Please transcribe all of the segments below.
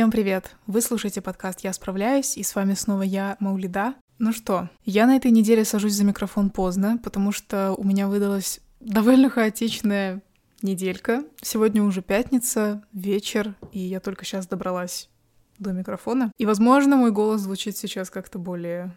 Всем привет! Вы слушаете подкаст «Я справляюсь», и с вами снова я, Маулида. Ну что, я на этой неделе сажусь за микрофон поздно, потому что у меня выдалась довольно хаотичная неделька. Сегодня уже пятница, вечер, и я только сейчас добралась до микрофона. И, возможно, мой голос звучит сейчас как-то более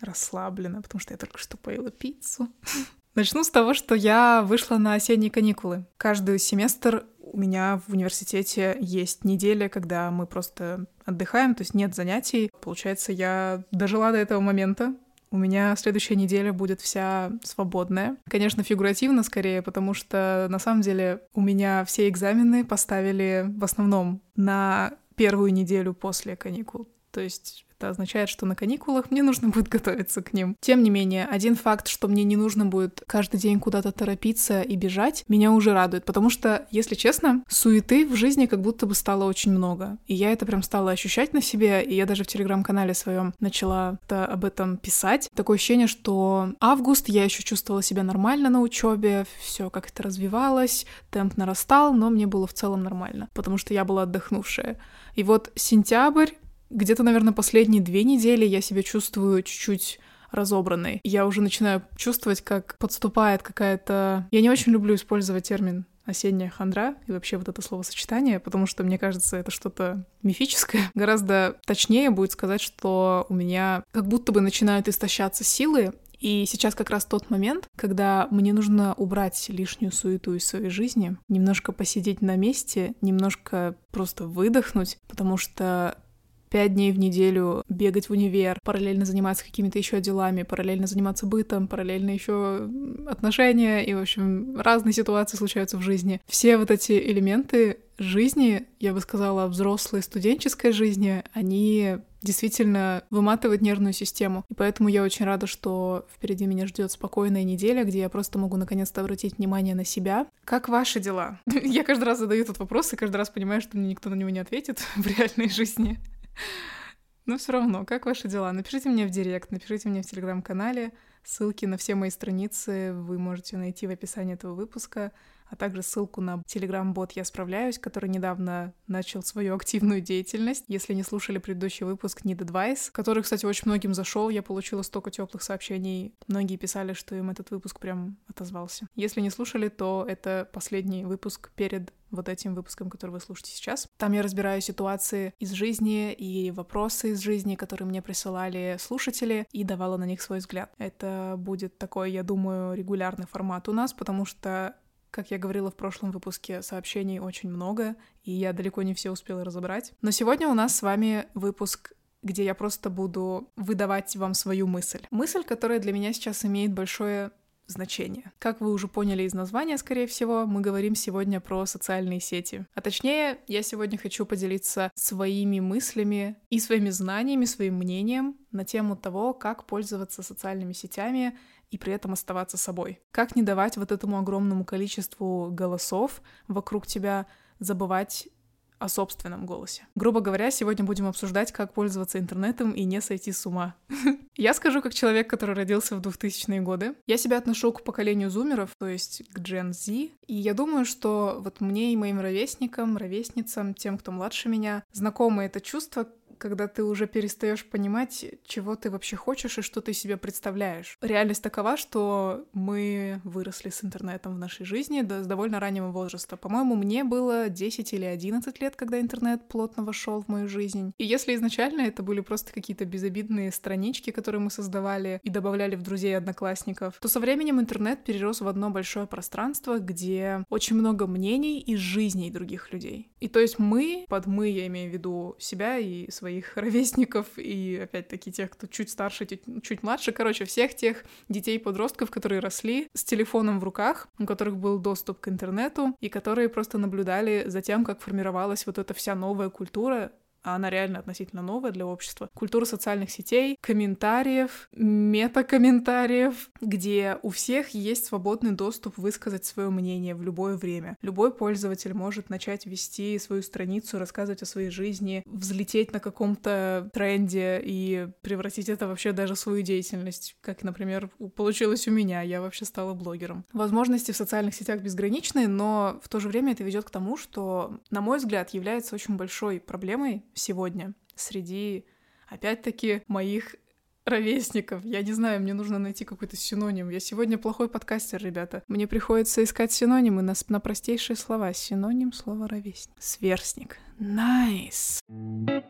расслабленно, потому что я только что поела пиццу. Начну с того, что я вышла на осенние каникулы. Каждый семестр у меня в университете есть неделя, когда мы просто отдыхаем, то есть нет занятий. Получается, я дожила до этого момента. У меня следующая неделя будет вся свободная. Конечно, фигуративно скорее, потому что на самом деле у меня все экзамены поставили в основном на первую неделю после каникул. То есть это означает, что на каникулах мне нужно будет готовиться к ним. Тем не менее, один факт, что мне не нужно будет каждый день куда-то торопиться и бежать, меня уже радует, потому что, если честно, суеты в жизни как будто бы стало очень много. И я это прям стала ощущать на себе, и я даже в телеграм-канале своем начала об этом писать. Такое ощущение, что август я еще чувствовала себя нормально на учебе, все как-то развивалось, темп нарастал, но мне было в целом нормально, потому что я была отдохнувшая. И вот сентябрь где-то, наверное, последние две недели я себя чувствую чуть-чуть разобранной. Я уже начинаю чувствовать, как подступает какая-то... Я не очень люблю использовать термин осенняя хандра и вообще вот это словосочетание, потому что, мне кажется, это что-то мифическое. Гораздо точнее будет сказать, что у меня как будто бы начинают истощаться силы, и сейчас как раз тот момент, когда мне нужно убрать лишнюю суету из своей жизни, немножко посидеть на месте, немножко просто выдохнуть, потому что пять дней в неделю бегать в универ, параллельно заниматься какими-то еще делами, параллельно заниматься бытом, параллельно еще отношения и, в общем, разные ситуации случаются в жизни. Все вот эти элементы жизни, я бы сказала, взрослой студенческой жизни, они действительно выматывают нервную систему. И поэтому я очень рада, что впереди меня ждет спокойная неделя, где я просто могу наконец-то обратить внимание на себя. Как ваши дела? Я каждый раз задаю этот вопрос и каждый раз понимаю, что мне никто на него не ответит в реальной жизни. Но все равно, как ваши дела? Напишите мне в директ, напишите мне в телеграм-канале. Ссылки на все мои страницы вы можете найти в описании этого выпуска а также ссылку на телеграм-бот «Я справляюсь», который недавно начал свою активную деятельность. Если не слушали предыдущий выпуск Need Advice, который, кстати, очень многим зашел, я получила столько теплых сообщений. Многие писали, что им этот выпуск прям отозвался. Если не слушали, то это последний выпуск перед вот этим выпуском, который вы слушаете сейчас. Там я разбираю ситуации из жизни и вопросы из жизни, которые мне присылали слушатели, и давала на них свой взгляд. Это будет такой, я думаю, регулярный формат у нас, потому что как я говорила в прошлом выпуске, сообщений очень много, и я далеко не все успела разобрать. Но сегодня у нас с вами выпуск где я просто буду выдавать вам свою мысль. Мысль, которая для меня сейчас имеет большое значение. Как вы уже поняли из названия, скорее всего, мы говорим сегодня про социальные сети. А точнее, я сегодня хочу поделиться своими мыслями и своими знаниями, своим мнением на тему того, как пользоваться социальными сетями и при этом оставаться собой. Как не давать вот этому огромному количеству голосов вокруг тебя забывать о собственном голосе. Грубо говоря, сегодня будем обсуждать, как пользоваться интернетом и не сойти с ума. Я скажу как человек, который родился в 2000-е годы. Я себя отношу к поколению зумеров, то есть к Gen Z. И я думаю, что вот мне и моим ровесникам, ровесницам, тем, кто младше меня, знакомо это чувство, когда ты уже перестаешь понимать, чего ты вообще хочешь и что ты себе представляешь. Реальность такова, что мы выросли с интернетом в нашей жизни до, с довольно раннего возраста. По-моему, мне было 10 или 11 лет, когда интернет плотно вошел в мою жизнь. И если изначально это были просто какие-то безобидные странички, которые мы создавали и добавляли в друзей одноклассников, то со временем интернет перерос в одно большое пространство, где очень много мнений и жизней других людей. И то есть мы, под мы я имею в виду себя и свои своих ровесников и, опять-таки, тех, кто чуть старше, чуть младше, короче, всех тех детей-подростков, которые росли с телефоном в руках, у которых был доступ к интернету, и которые просто наблюдали за тем, как формировалась вот эта вся новая культура, а она реально относительно новая для общества. Культура социальных сетей, комментариев, метакомментариев, где у всех есть свободный доступ высказать свое мнение в любое время. Любой пользователь может начать вести свою страницу, рассказывать о своей жизни, взлететь на каком-то тренде и превратить это вообще даже в свою деятельность, как, например, получилось у меня. Я вообще стала блогером. Возможности в социальных сетях безграничны, но в то же время это ведет к тому, что, на мой взгляд, является очень большой проблемой сегодня среди, опять-таки, моих ровесников. Я не знаю, мне нужно найти какой-то синоним. Я сегодня плохой подкастер, ребята. Мне приходится искать синонимы на, на простейшие слова. Синоним слова ровесник. Сверстник. Nice. Nice.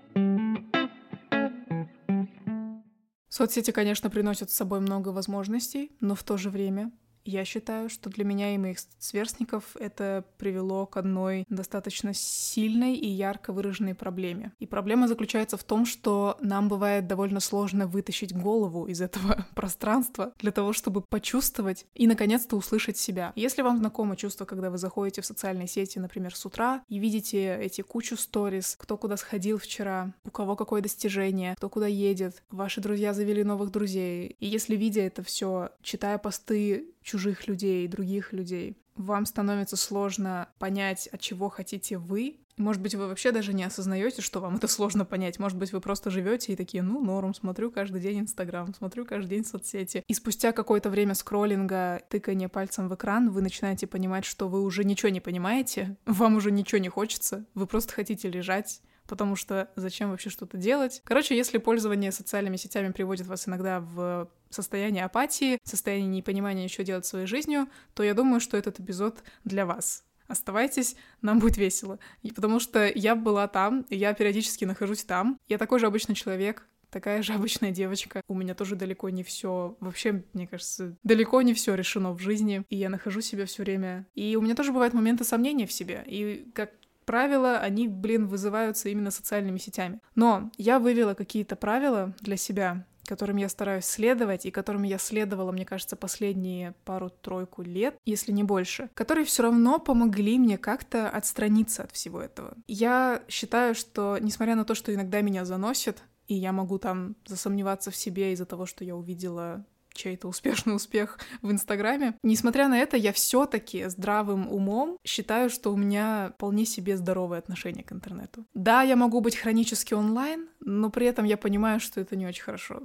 Соцсети, конечно, приносят с собой много возможностей, но в то же время я считаю, что для меня и моих сверстников это привело к одной достаточно сильной и ярко выраженной проблеме. И проблема заключается в том, что нам бывает довольно сложно вытащить голову из этого пространства для того, чтобы почувствовать и, наконец-то, услышать себя. Если вам знакомо чувство, когда вы заходите в социальные сети, например, с утра, и видите эти кучу сториз, кто куда сходил вчера, у кого какое достижение, кто куда едет, ваши друзья завели новых друзей. И если, видя это все, читая посты чужих людей, других людей. Вам становится сложно понять, от чего хотите вы. Может быть, вы вообще даже не осознаете, что вам это сложно понять. Может быть, вы просто живете и такие, ну, норм, смотрю каждый день Инстаграм, смотрю каждый день соцсети. И спустя какое-то время скроллинга, тыкания пальцем в экран, вы начинаете понимать, что вы уже ничего не понимаете, вам уже ничего не хочется, вы просто хотите лежать, потому что зачем вообще что-то делать? Короче, если пользование социальными сетями приводит вас иногда в состояние апатии, состояние непонимания, что делать своей жизнью, то я думаю, что этот эпизод для вас. Оставайтесь, нам будет весело. И потому что я была там, и я периодически нахожусь там. Я такой же обычный человек, такая же обычная девочка. У меня тоже далеко не все, вообще, мне кажется, далеко не все решено в жизни, и я нахожу себя все время. И у меня тоже бывают моменты сомнения в себе. И как правила, они, блин, вызываются именно социальными сетями. Но я вывела какие-то правила для себя, которым я стараюсь следовать и которым я следовала, мне кажется, последние пару-тройку лет, если не больше, которые все равно помогли мне как-то отстраниться от всего этого. Я считаю, что, несмотря на то, что иногда меня заносит, и я могу там засомневаться в себе из-за того, что я увидела чей-то успешный успех в Инстаграме. Несмотря на это, я все-таки здравым умом считаю, что у меня вполне себе здоровое отношение к интернету. Да, я могу быть хронически онлайн, но при этом я понимаю, что это не очень хорошо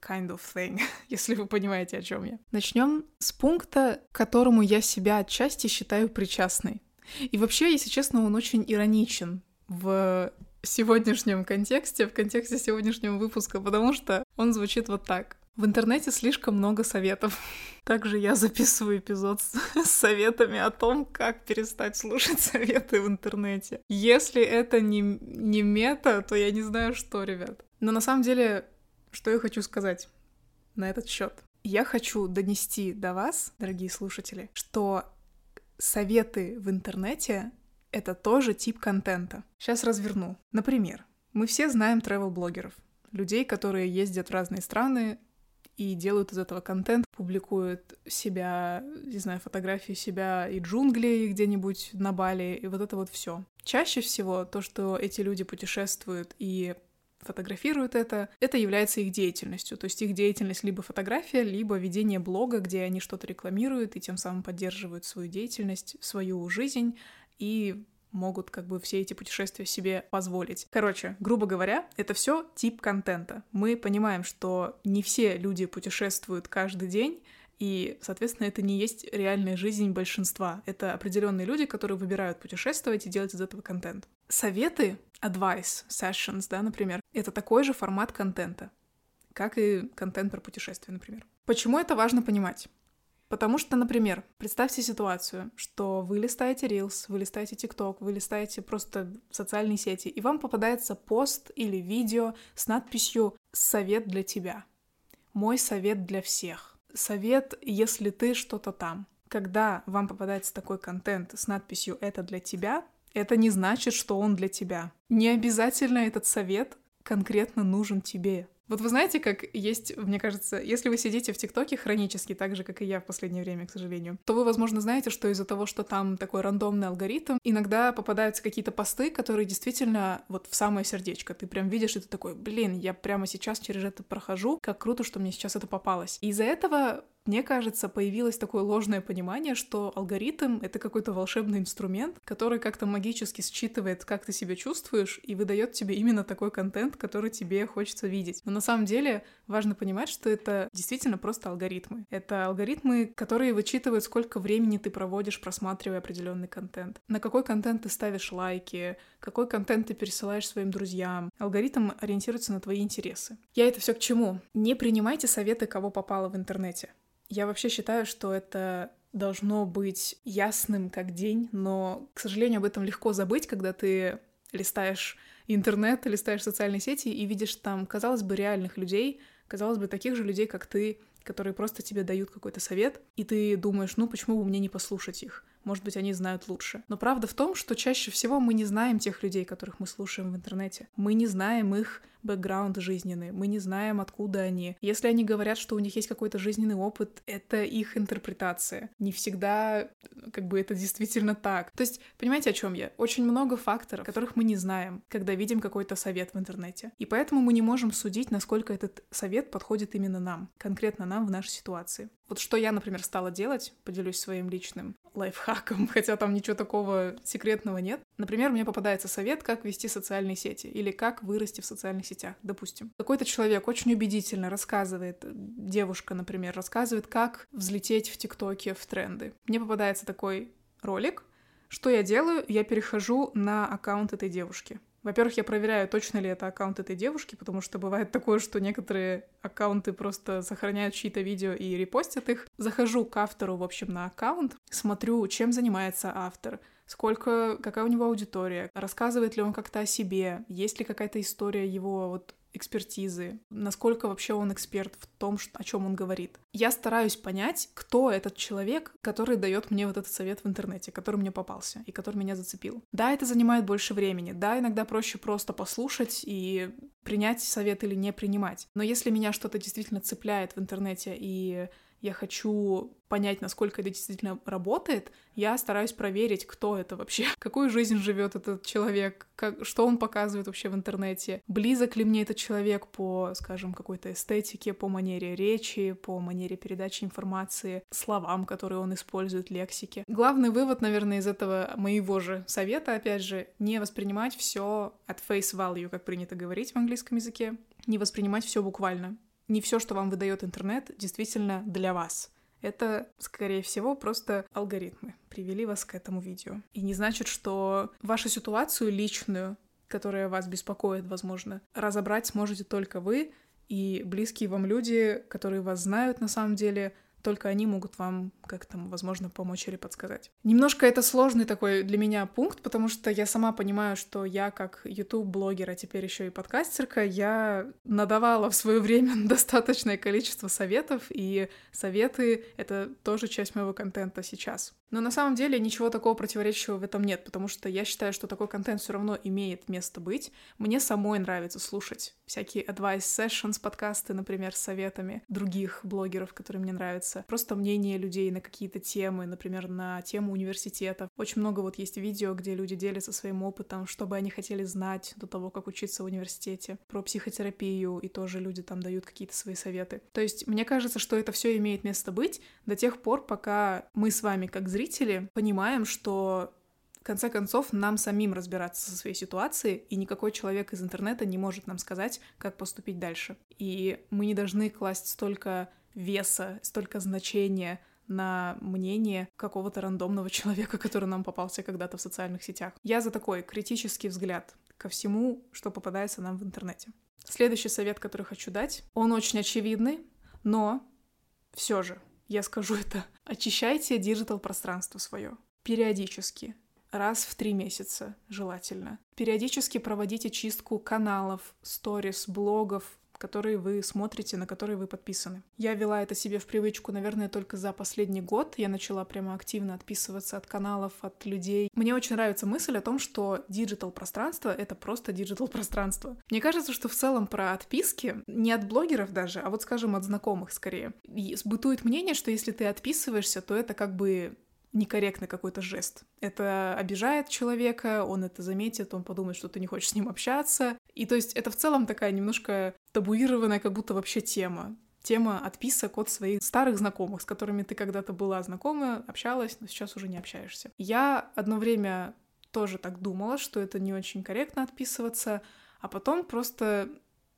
kind of thing, если вы понимаете, о чем я. Начнем с пункта, к которому я себя отчасти считаю причастной. И вообще, если честно, он очень ироничен в сегодняшнем контексте, в контексте сегодняшнего выпуска, потому что он звучит вот так. В интернете слишком много советов. Также я записываю эпизод с, советами о том, как перестать слушать советы в интернете. Если это не, не мета, то я не знаю, что, ребят. Но на самом деле, что я хочу сказать на этот счет? Я хочу донести до вас, дорогие слушатели, что советы в интернете — это тоже тип контента. Сейчас разверну. Например, мы все знаем travel-блогеров, людей, которые ездят в разные страны, и делают из этого контент, публикуют себя, не знаю, фотографии себя и джунглей где-нибудь на Бали, и вот это вот все. Чаще всего то, что эти люди путешествуют и фотографируют это, это является их деятельностью. То есть их деятельность либо фотография, либо ведение блога, где они что-то рекламируют и тем самым поддерживают свою деятельность, свою жизнь и могут как бы все эти путешествия себе позволить. Короче, грубо говоря, это все тип контента. Мы понимаем, что не все люди путешествуют каждый день, и, соответственно, это не есть реальная жизнь большинства. Это определенные люди, которые выбирают путешествовать и делать из этого контент. Советы, advice, sessions, да, например, это такой же формат контента, как и контент про путешествия, например. Почему это важно понимать? Потому что, например, представьте ситуацию, что вы листаете Reels, вы листаете TikTok, вы листаете просто социальные сети, и вам попадается пост или видео с надписью «Совет для тебя». Мой совет для всех. Совет, если ты что-то там. Когда вам попадается такой контент с надписью «Это для тебя», это не значит, что он для тебя. Не обязательно этот совет конкретно нужен тебе. Вот вы знаете, как есть, мне кажется, если вы сидите в ТикТоке хронически, так же, как и я в последнее время, к сожалению, то вы, возможно, знаете, что из-за того, что там такой рандомный алгоритм, иногда попадаются какие-то посты, которые действительно вот в самое сердечко. Ты прям видишь, и ты такой, блин, я прямо сейчас через это прохожу, как круто, что мне сейчас это попалось. И из-за этого мне кажется, появилось такое ложное понимание, что алгоритм — это какой-то волшебный инструмент, который как-то магически считывает, как ты себя чувствуешь, и выдает тебе именно такой контент, который тебе хочется видеть. Но на самом деле важно понимать, что это действительно просто алгоритмы. Это алгоритмы, которые вычитывают, сколько времени ты проводишь, просматривая определенный контент. На какой контент ты ставишь лайки, какой контент ты пересылаешь своим друзьям. Алгоритм ориентируется на твои интересы. Я это все к чему? Не принимайте советы, кого попало в интернете. Я вообще считаю, что это должно быть ясным как день, но, к сожалению, об этом легко забыть, когда ты листаешь интернет, листаешь социальные сети и видишь там, казалось бы, реальных людей, казалось бы, таких же людей, как ты, которые просто тебе дают какой-то совет, и ты думаешь, ну почему бы мне не послушать их? Может быть, они знают лучше. Но правда в том, что чаще всего мы не знаем тех людей, которых мы слушаем в интернете. Мы не знаем их бэкграунд жизненный, мы не знаем, откуда они. Если они говорят, что у них есть какой-то жизненный опыт, это их интерпретация. Не всегда как бы это действительно так. То есть, понимаете, о чем я? Очень много факторов, которых мы не знаем, когда видим какой-то совет в интернете. И поэтому мы не можем судить, насколько этот совет подходит именно нам, конкретно нам в нашей ситуации. Вот что я, например, стала делать, поделюсь своим личным лайфхаком, хотя там ничего такого секретного нет. Например, мне попадается совет, как вести социальные сети или как вырасти в социальных сетях, допустим. Какой-то человек очень убедительно рассказывает, девушка, например, рассказывает, как взлететь в ТикТоке в тренды. Мне попадается такой ролик, что я делаю? Я перехожу на аккаунт этой девушки. Во-первых, я проверяю, точно ли это аккаунт этой девушки, потому что бывает такое, что некоторые аккаунты просто сохраняют чьи-то видео и репостят их. Захожу к автору, в общем, на аккаунт, смотрю, чем занимается автор, сколько, какая у него аудитория, рассказывает ли он как-то о себе, есть ли какая-то история его вот экспертизы, насколько вообще он эксперт в том, о чем он говорит. Я стараюсь понять, кто этот человек, который дает мне вот этот совет в интернете, который мне попался и который меня зацепил. Да, это занимает больше времени, да, иногда проще просто послушать и принять совет или не принимать. Но если меня что-то действительно цепляет в интернете и я хочу понять, насколько это действительно работает, я стараюсь проверить, кто это вообще, какую жизнь живет этот человек, как, что он показывает вообще в интернете, близок ли мне этот человек по, скажем, какой-то эстетике, по манере речи, по манере передачи информации, словам, которые он использует, лексике. Главный вывод, наверное, из этого моего же совета, опять же, не воспринимать все от face value, как принято говорить в английском языке, не воспринимать все буквально не все, что вам выдает интернет, действительно для вас. Это, скорее всего, просто алгоритмы привели вас к этому видео. И не значит, что вашу ситуацию личную, которая вас беспокоит, возможно, разобрать сможете только вы и близкие вам люди, которые вас знают на самом деле, только они могут вам как-то, возможно, помочь или подсказать. Немножко это сложный такой для меня пункт, потому что я сама понимаю, что я как YouTube-блогер, а теперь еще и подкастерка, я надавала в свое время достаточное количество советов, и советы — это тоже часть моего контента сейчас. Но на самом деле ничего такого противоречивого в этом нет, потому что я считаю, что такой контент все равно имеет место быть. Мне самой нравится слушать всякие advice sessions, подкасты, например, с советами других блогеров, которые мне нравятся. Просто мнение людей на какие-то темы, например, на тему университета. Очень много вот есть видео, где люди делятся своим опытом, что бы они хотели знать до того, как учиться в университете, про психотерапию, и тоже люди там дают какие-то свои советы. То есть мне кажется, что это все имеет место быть до тех пор, пока мы с вами, как зрители понимаем, что в конце концов нам самим разбираться со своей ситуацией, и никакой человек из интернета не может нам сказать, как поступить дальше. И мы не должны класть столько веса, столько значения на мнение какого-то рандомного человека, который нам попался когда-то в социальных сетях. Я за такой критический взгляд ко всему, что попадается нам в интернете. Следующий совет, который хочу дать, он очень очевидный, но все же я скажу это. Очищайте диджитал-пространство свое. Периодически. Раз в три месяца желательно. Периодически проводите чистку каналов, сторис, блогов, которые вы смотрите, на которые вы подписаны. Я вела это себе в привычку, наверное, только за последний год. Я начала прямо активно отписываться от каналов, от людей. Мне очень нравится мысль о том, что диджитал-пространство — это просто диджитал-пространство. Мне кажется, что в целом про отписки, не от блогеров даже, а вот, скажем, от знакомых скорее, бытует мнение, что если ты отписываешься, то это как бы некорректный какой-то жест. Это обижает человека, он это заметит, он подумает, что ты не хочешь с ним общаться. И то есть это в целом такая немножко табуированная как будто вообще тема. Тема отписок от своих старых знакомых, с которыми ты когда-то была знакома, общалась, но сейчас уже не общаешься. Я одно время тоже так думала, что это не очень корректно отписываться, а потом просто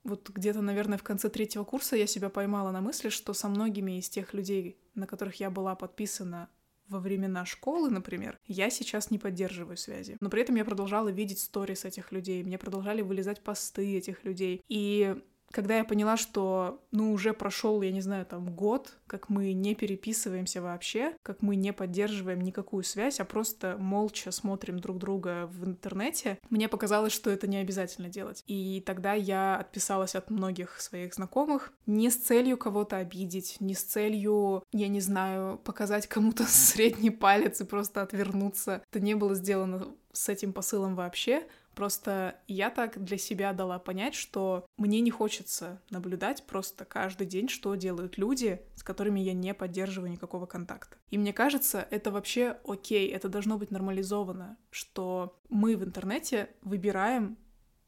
вот где-то, наверное, в конце третьего курса я себя поймала на мысли, что со многими из тех людей, на которых я была подписана во времена школы, например, я сейчас не поддерживаю связи. Но при этом я продолжала видеть сторис этих людей, мне продолжали вылезать посты этих людей. И когда я поняла, что, ну, уже прошел, я не знаю, там, год, как мы не переписываемся вообще, как мы не поддерживаем никакую связь, а просто молча смотрим друг друга в интернете, мне показалось, что это не обязательно делать. И тогда я отписалась от многих своих знакомых не с целью кого-то обидеть, не с целью, я не знаю, показать кому-то средний палец и просто отвернуться. Это не было сделано с этим посылом вообще, Просто я так для себя дала понять, что мне не хочется наблюдать просто каждый день, что делают люди, с которыми я не поддерживаю никакого контакта. И мне кажется, это вообще окей, это должно быть нормализовано, что мы в интернете выбираем,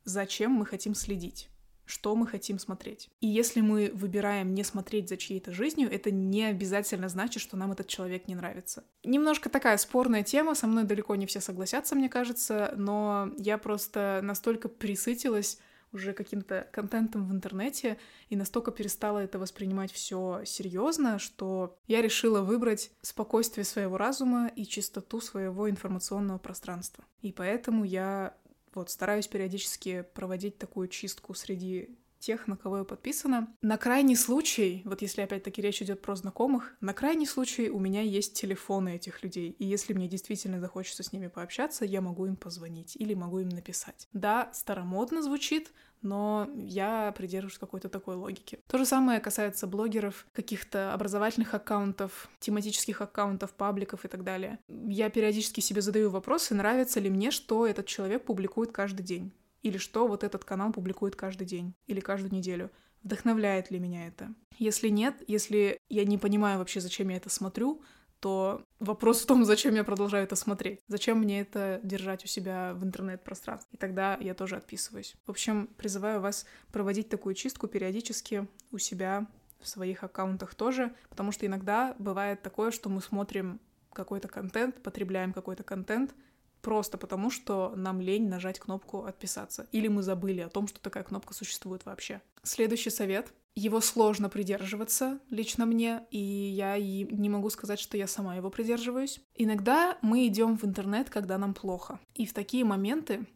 зачем мы хотим следить что мы хотим смотреть. И если мы выбираем не смотреть за чьей-то жизнью, это не обязательно значит, что нам этот человек не нравится. Немножко такая спорная тема, со мной далеко не все согласятся, мне кажется, но я просто настолько присытилась уже каким-то контентом в интернете и настолько перестала это воспринимать все серьезно, что я решила выбрать спокойствие своего разума и чистоту своего информационного пространства. И поэтому я вот, стараюсь периодически проводить такую чистку среди тех, на кого я подписана. На крайний случай, вот если опять-таки речь идет про знакомых, на крайний случай у меня есть телефоны этих людей, и если мне действительно захочется с ними пообщаться, я могу им позвонить или могу им написать. Да, старомодно звучит, но я придерживаюсь какой-то такой логики. То же самое касается блогеров, каких-то образовательных аккаунтов, тематических аккаунтов, пабликов и так далее. Я периодически себе задаю вопросы, нравится ли мне, что этот человек публикует каждый день. Или что вот этот канал публикует каждый день или каждую неделю. Вдохновляет ли меня это? Если нет, если я не понимаю вообще, зачем я это смотрю, то вопрос в том, зачем я продолжаю это смотреть. Зачем мне это держать у себя в интернет-пространстве. И тогда я тоже отписываюсь. В общем, призываю вас проводить такую чистку периодически у себя в своих аккаунтах тоже, потому что иногда бывает такое, что мы смотрим какой-то контент, потребляем какой-то контент, просто потому, что нам лень нажать кнопку «Отписаться». Или мы забыли о том, что такая кнопка существует вообще. Следующий совет его сложно придерживаться лично мне, и я и не могу сказать, что я сама его придерживаюсь. Иногда мы идем в интернет, когда нам плохо. И в такие моменты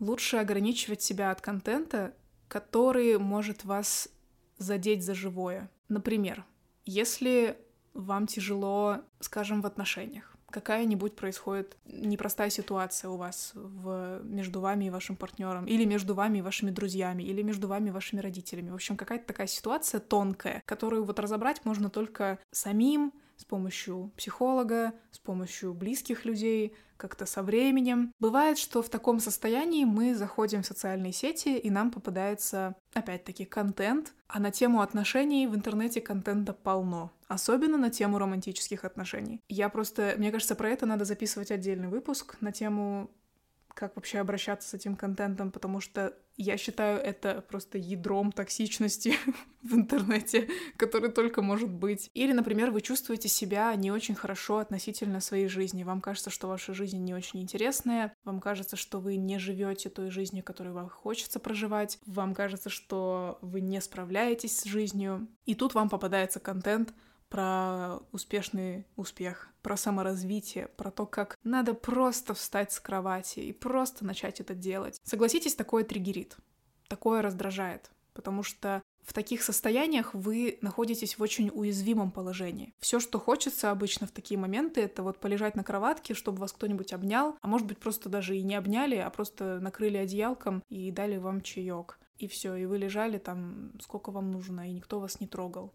лучше ограничивать себя от контента, который может вас задеть за живое. Например, если вам тяжело, скажем, в отношениях, какая-нибудь происходит непростая ситуация у вас в, между вами и вашим партнером, или между вами и вашими друзьями, или между вами и вашими родителями. В общем, какая-то такая ситуация тонкая, которую вот разобрать можно только самим, с помощью психолога, с помощью близких людей, как-то со временем. Бывает, что в таком состоянии мы заходим в социальные сети, и нам попадается, опять-таки, контент, а на тему отношений в интернете контента полно. Особенно на тему романтических отношений. Я просто, мне кажется, про это надо записывать отдельный выпуск на тему как вообще обращаться с этим контентом, потому что я считаю это просто ядром токсичности в интернете, который только может быть. Или, например, вы чувствуете себя не очень хорошо относительно своей жизни. Вам кажется, что ваша жизнь не очень интересная, вам кажется, что вы не живете той жизнью, которую вам хочется проживать, вам кажется, что вы не справляетесь с жизнью. И тут вам попадается контент, про успешный успех, про саморазвитие, про то, как надо просто встать с кровати и просто начать это делать. Согласитесь, такое триггерит, такое раздражает, потому что в таких состояниях вы находитесь в очень уязвимом положении. Все, что хочется обычно в такие моменты, это вот полежать на кроватке, чтобы вас кто-нибудь обнял, а может быть просто даже и не обняли, а просто накрыли одеялком и дали вам чаек. и все, и вы лежали там, сколько вам нужно, и никто вас не трогал.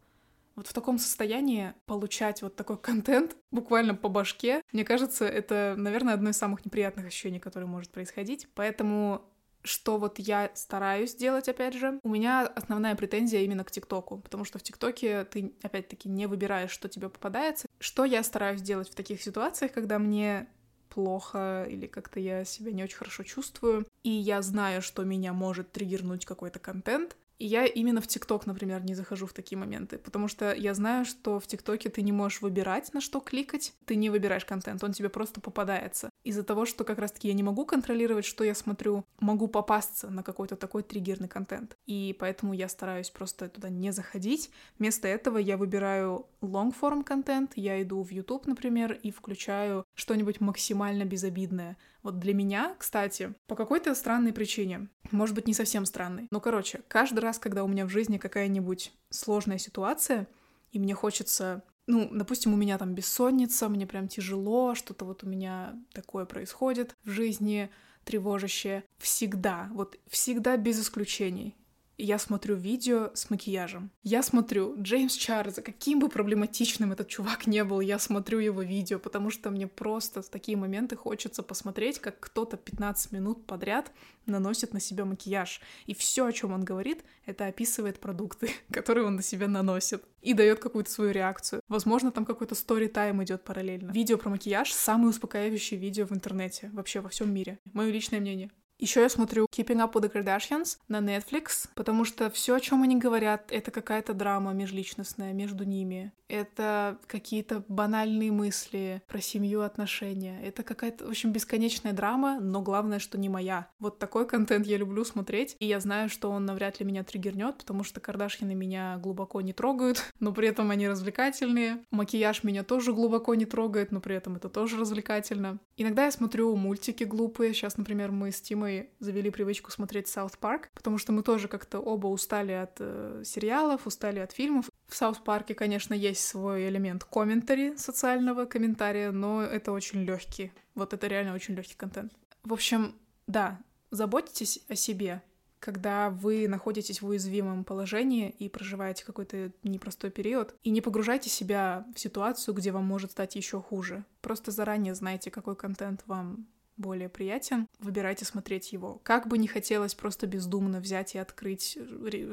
Вот в таком состоянии получать вот такой контент буквально по башке, мне кажется, это, наверное, одно из самых неприятных ощущений, которое может происходить. Поэтому что вот я стараюсь делать, опять же. У меня основная претензия именно к ТикТоку, потому что в ТикТоке ты, опять-таки, не выбираешь, что тебе попадается. Что я стараюсь делать в таких ситуациях, когда мне плохо или как-то я себя не очень хорошо чувствую, и я знаю, что меня может триггернуть какой-то контент, и я именно в ТикТок, например, не захожу в такие моменты, потому что я знаю, что в ТикТоке ты не можешь выбирать, на что кликать, ты не выбираешь контент, он тебе просто попадается. Из-за того, что как раз-таки я не могу контролировать, что я смотрю, могу попасться на какой-то такой триггерный контент. И поэтому я стараюсь просто туда не заходить. Вместо этого я выбираю long-form контент, я иду в YouTube, например, и включаю что-нибудь максимально безобидное. Вот для меня, кстати, по какой-то странной причине, может быть, не совсем странной, но, короче, каждый раз, когда у меня в жизни какая-нибудь сложная ситуация, и мне хочется ну, допустим, у меня там бессонница, мне прям тяжело, что-то вот у меня такое происходит в жизни тревожащее. Всегда, вот всегда без исключений я смотрю видео с макияжем. Я смотрю Джеймс Чарльза, каким бы проблематичным этот чувак не был, я смотрю его видео, потому что мне просто в такие моменты хочется посмотреть, как кто-то 15 минут подряд наносит на себя макияж. И все, о чем он говорит, это описывает продукты, которые он на себя наносит. И дает какую-то свою реакцию. Возможно, там какой-то стори-тайм идет параллельно. Видео про макияж — самое успокаивающее видео в интернете, вообще во всем мире. Мое личное мнение. Еще я смотрю Keeping Up with the Kardashians на Netflix, потому что все, о чем они говорят, это какая-то драма межличностная между ними. Это какие-то банальные мысли про семью, отношения. Это какая-то, в общем, бесконечная драма, но главное, что не моя. Вот такой контент я люблю смотреть, и я знаю, что он навряд ли меня триггернет, потому что Кардашьяны меня глубоко не трогают, но при этом они развлекательные. Макияж меня тоже глубоко не трогает, но при этом это тоже развлекательно. Иногда я смотрю мультики глупые. Сейчас, например, мы с Тимой завели привычку смотреть South Park, потому что мы тоже как-то оба устали от э, сериалов, устали от фильмов. В South Park е, конечно, есть свой элемент комментария, социального комментария, но это очень легкий. Вот это реально очень легкий контент. В общем, да, заботьтесь о себе, когда вы находитесь в уязвимом положении и проживаете какой-то непростой период, и не погружайте себя в ситуацию, где вам может стать еще хуже. Просто заранее знайте, какой контент вам более приятен, выбирайте смотреть его. Как бы не хотелось просто бездумно взять и открыть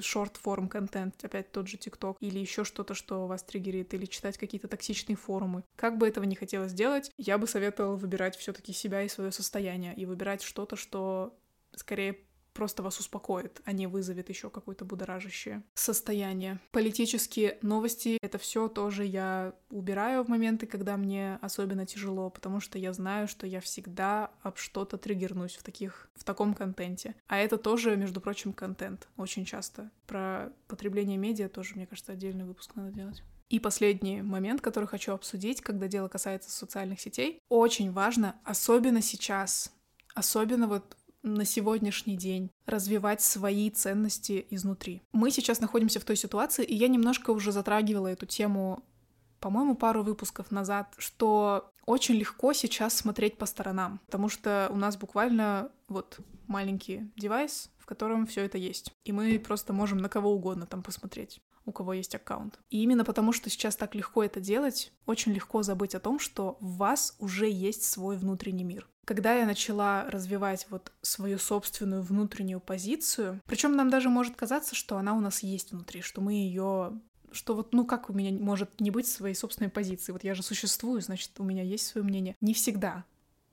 шорт-форм контент, опять тот же ТикТок, или еще что-то, что вас триггерит, или читать какие-то токсичные форумы. Как бы этого не хотелось делать, я бы советовала выбирать все-таки себя и свое состояние, и выбирать что-то, что скорее просто вас успокоит, а не вызовет еще какое-то будоражащее состояние. Политические новости — это все тоже я убираю в моменты, когда мне особенно тяжело, потому что я знаю, что я всегда об что-то триггернусь в, таких, в таком контенте. А это тоже, между прочим, контент очень часто. Про потребление медиа тоже, мне кажется, отдельный выпуск надо делать. И последний момент, который хочу обсудить, когда дело касается социальных сетей. Очень важно, особенно сейчас, особенно вот на сегодняшний день, развивать свои ценности изнутри. Мы сейчас находимся в той ситуации, и я немножко уже затрагивала эту тему, по-моему, пару выпусков назад, что очень легко сейчас смотреть по сторонам, потому что у нас буквально вот маленький девайс, в котором все это есть. И мы просто можем на кого угодно там посмотреть у кого есть аккаунт. И именно потому, что сейчас так легко это делать, очень легко забыть о том, что в вас уже есть свой внутренний мир. Когда я начала развивать вот свою собственную внутреннюю позицию, причем нам даже может казаться, что она у нас есть внутри, что мы ее что вот, ну как у меня может не быть своей собственной позиции? Вот я же существую, значит, у меня есть свое мнение. Не всегда.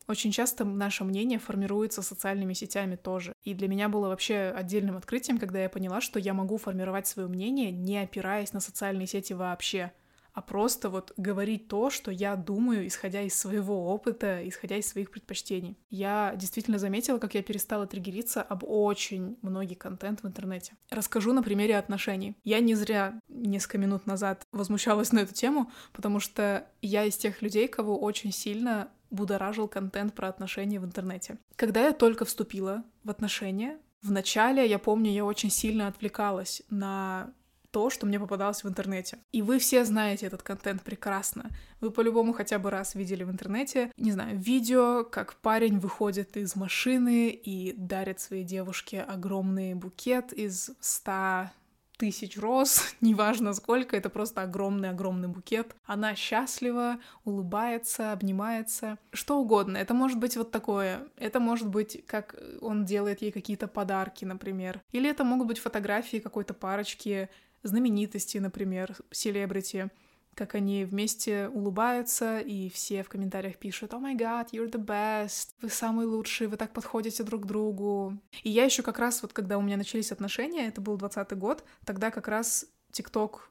Очень часто наше мнение формируется социальными сетями тоже. И для меня было вообще отдельным открытием, когда я поняла, что я могу формировать свое мнение, не опираясь на социальные сети вообще а просто вот говорить то, что я думаю, исходя из своего опыта, исходя из своих предпочтений. Я действительно заметила, как я перестала триггериться об очень многий контент в интернете. Расскажу на примере отношений. Я не зря несколько минут назад возмущалась на эту тему, потому что я из тех людей, кого очень сильно будоражил контент про отношения в интернете. Когда я только вступила в отношения, вначале, я помню, я очень сильно отвлекалась на то, что мне попадалось в интернете. И вы все знаете этот контент прекрасно. Вы по-любому хотя бы раз видели в интернете, не знаю, видео, как парень выходит из машины и дарит своей девушке огромный букет из 100 тысяч роз, неважно сколько, это просто огромный-огромный букет. Она счастлива, улыбается, обнимается, что угодно. Это может быть вот такое. Это может быть, как он делает ей какие-то подарки, например. Или это могут быть фотографии какой-то парочки, знаменитости, например, селебрити как они вместе улыбаются, и все в комментариях пишут «Oh my god, you're the best! Вы самый лучший, вы так подходите друг к другу». И я еще как раз, вот когда у меня начались отношения, это был 20 год, тогда как раз ТикТок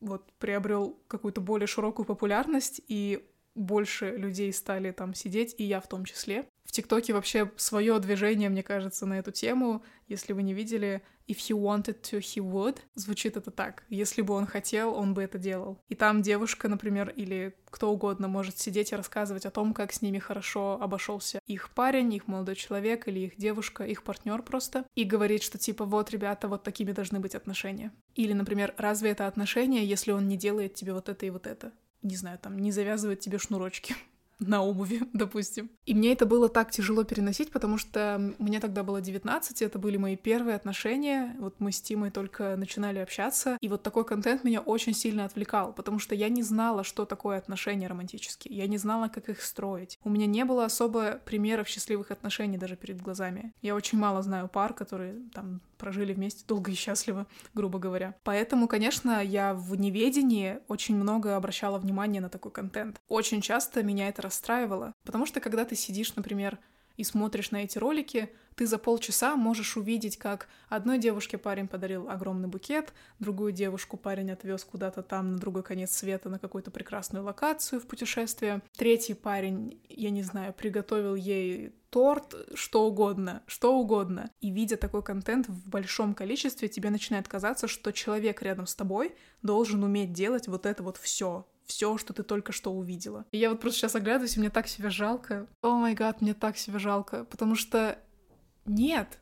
вот приобрел какую-то более широкую популярность, и больше людей стали там сидеть, и я в том числе. В ТикТоке вообще свое движение, мне кажется, на эту тему. Если вы не видели, if he wanted to, he would. Звучит это так. Если бы он хотел, он бы это делал. И там девушка, например, или кто угодно может сидеть и рассказывать о том, как с ними хорошо обошелся их парень, их молодой человек или их девушка, их партнер просто. И говорит, что типа вот, ребята, вот такими должны быть отношения. Или, например, разве это отношения, если он не делает тебе вот это и вот это? Не знаю, там, не завязывает тебе шнурочки на обуви, допустим. И мне это было так тяжело переносить, потому что мне тогда было 19, это были мои первые отношения, вот мы с Тимой только начинали общаться, и вот такой контент меня очень сильно отвлекал, потому что я не знала, что такое отношения романтические, я не знала, как их строить. У меня не было особо примеров счастливых отношений даже перед глазами. Я очень мало знаю пар, которые там прожили вместе долго и счастливо, грубо говоря. Поэтому, конечно, я в неведении очень много обращала внимание на такой контент. Очень часто меня это расстраивало, потому что когда ты сидишь, например, и смотришь на эти ролики, ты за полчаса можешь увидеть, как одной девушке парень подарил огромный букет, другую девушку парень отвез куда-то там на другой конец света на какую-то прекрасную локацию в путешествие, третий парень, я не знаю, приготовил ей торт, что угодно, что угодно. И видя такой контент в большом количестве, тебе начинает казаться, что человек рядом с тобой должен уметь делать вот это вот все, все, что ты только что увидела. И я вот просто сейчас оглядываюсь, и мне так себя жалко. О май гад, мне так себя жалко, потому что нет,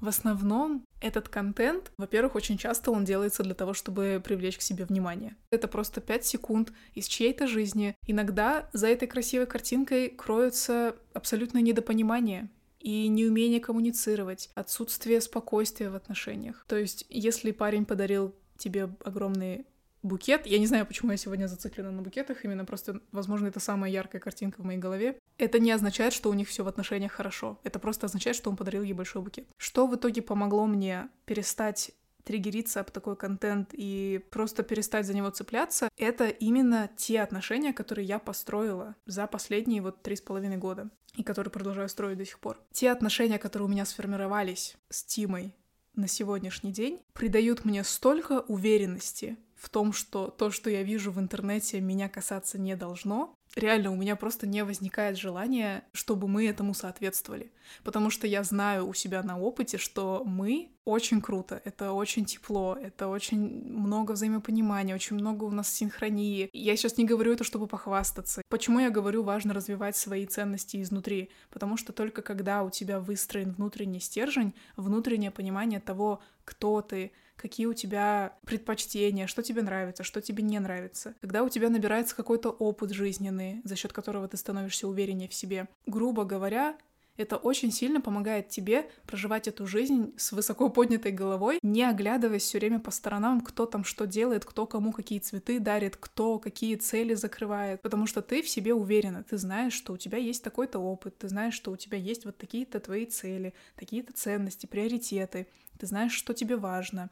в основном этот контент, во-первых, очень часто он делается для того, чтобы привлечь к себе внимание. Это просто 5 секунд из чьей-то жизни. Иногда за этой красивой картинкой кроется абсолютное недопонимание и неумение коммуницировать, отсутствие спокойствия в отношениях. То есть, если парень подарил тебе огромный букет. Я не знаю, почему я сегодня зациклена на букетах, именно просто, возможно, это самая яркая картинка в моей голове. Это не означает, что у них все в отношениях хорошо. Это просто означает, что он подарил ей большой букет. Что в итоге помогло мне перестать триггериться об такой контент и просто перестать за него цепляться, это именно те отношения, которые я построила за последние вот три с половиной года и которые продолжаю строить до сих пор. Те отношения, которые у меня сформировались с Тимой на сегодняшний день, придают мне столько уверенности в том, что то, что я вижу в интернете, меня касаться не должно, реально у меня просто не возникает желания, чтобы мы этому соответствовали. Потому что я знаю у себя на опыте, что мы очень круто, это очень тепло, это очень много взаимопонимания, очень много у нас синхронии. Я сейчас не говорю это, чтобы похвастаться. Почему я говорю, важно развивать свои ценности изнутри? Потому что только когда у тебя выстроен внутренний стержень, внутреннее понимание того, кто ты, какие у тебя предпочтения, что тебе нравится, что тебе не нравится. Когда у тебя набирается какой-то опыт жизненный, за счет которого ты становишься увереннее в себе. Грубо говоря, это очень сильно помогает тебе проживать эту жизнь с высоко поднятой головой, не оглядываясь все время по сторонам, кто там что делает, кто кому какие цветы дарит, кто какие цели закрывает. Потому что ты в себе уверена, ты знаешь, что у тебя есть такой-то опыт, ты знаешь, что у тебя есть вот такие-то твои цели, такие-то ценности, приоритеты, ты знаешь, что тебе важно,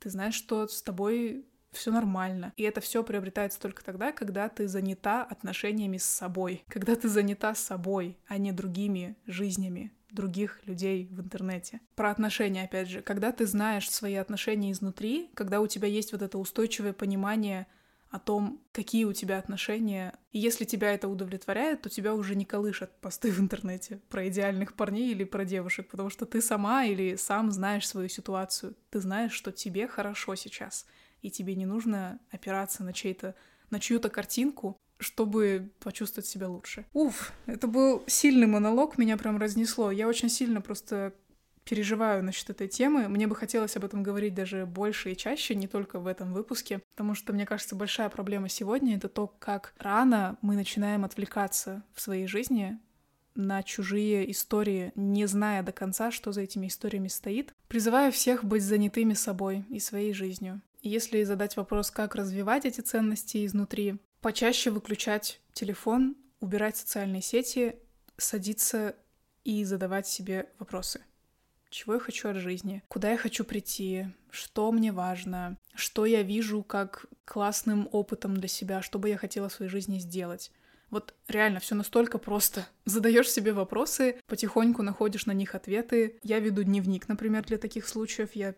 ты знаешь, что с тобой все нормально. И это все приобретается только тогда, когда ты занята отношениями с собой, когда ты занята собой, а не другими жизнями других людей в интернете. Про отношения, опять же, когда ты знаешь свои отношения изнутри, когда у тебя есть вот это устойчивое понимание о том, какие у тебя отношения. И если тебя это удовлетворяет, то тебя уже не колышат посты в интернете про идеальных парней или про девушек, потому что ты сама или сам знаешь свою ситуацию. Ты знаешь, что тебе хорошо сейчас и тебе не нужно опираться на чей-то на чью-то картинку, чтобы почувствовать себя лучше. Уф, это был сильный монолог, меня прям разнесло. Я очень сильно просто переживаю насчет этой темы. Мне бы хотелось об этом говорить даже больше и чаще, не только в этом выпуске, потому что, мне кажется, большая проблема сегодня — это то, как рано мы начинаем отвлекаться в своей жизни на чужие истории, не зная до конца, что за этими историями стоит. Призываю всех быть занятыми собой и своей жизнью. если задать вопрос, как развивать эти ценности изнутри, почаще выключать телефон, убирать социальные сети, садиться и задавать себе вопросы. Чего я хочу от жизни? Куда я хочу прийти? Что мне важно? Что я вижу как классным опытом для себя? Что бы я хотела в своей жизни сделать? Вот реально все настолько просто. Задаешь себе вопросы, потихоньку находишь на них ответы. Я веду дневник, например, для таких случаев. Я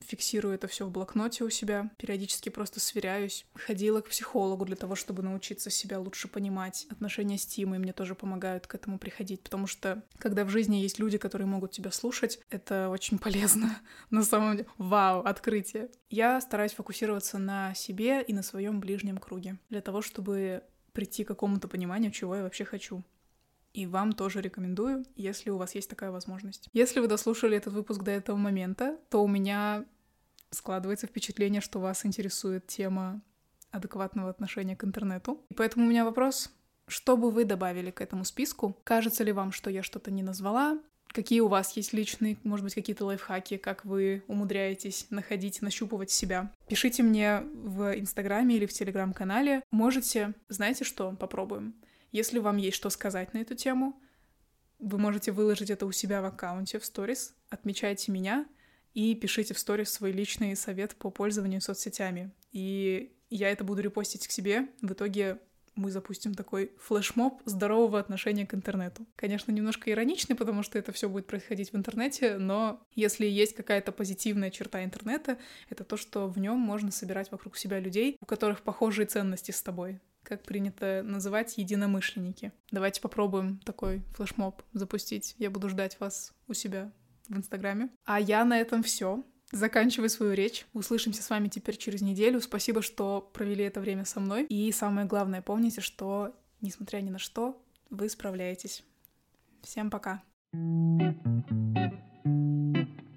фиксирую это все в блокноте у себя, периодически просто сверяюсь. Ходила к психологу для того, чтобы научиться себя лучше понимать. Отношения с Тимой мне тоже помогают к этому приходить, потому что когда в жизни есть люди, которые могут тебя слушать, это очень полезно. На самом деле, вау, открытие. Я стараюсь фокусироваться на себе и на своем ближнем круге, для того, чтобы прийти к какому-то пониманию, чего я вообще хочу. И вам тоже рекомендую, если у вас есть такая возможность. Если вы дослушали этот выпуск до этого момента, то у меня складывается впечатление, что вас интересует тема адекватного отношения к интернету. И поэтому у меня вопрос, что бы вы добавили к этому списку? Кажется ли вам, что я что-то не назвала? Какие у вас есть личные, может быть, какие-то лайфхаки, как вы умудряетесь находить, нащупывать себя? Пишите мне в Инстаграме или в Телеграм-канале. Можете, знаете что, попробуем. Если вам есть что сказать на эту тему, вы можете выложить это у себя в аккаунте в сторис, отмечайте меня и пишите в сторис свой личный совет по пользованию соцсетями. И я это буду репостить к себе. В итоге мы запустим такой флешмоб здорового отношения к интернету. Конечно, немножко ироничный, потому что это все будет происходить в интернете, но если есть какая-то позитивная черта интернета, это то, что в нем можно собирать вокруг себя людей, у которых похожие ценности с тобой как принято называть, единомышленники. Давайте попробуем такой флешмоб запустить. Я буду ждать вас у себя в Инстаграме. А я на этом все. Заканчиваю свою речь. Услышимся с вами теперь через неделю. Спасибо, что провели это время со мной. И самое главное, помните, что, несмотря ни на что, вы справляетесь. Всем пока. thank you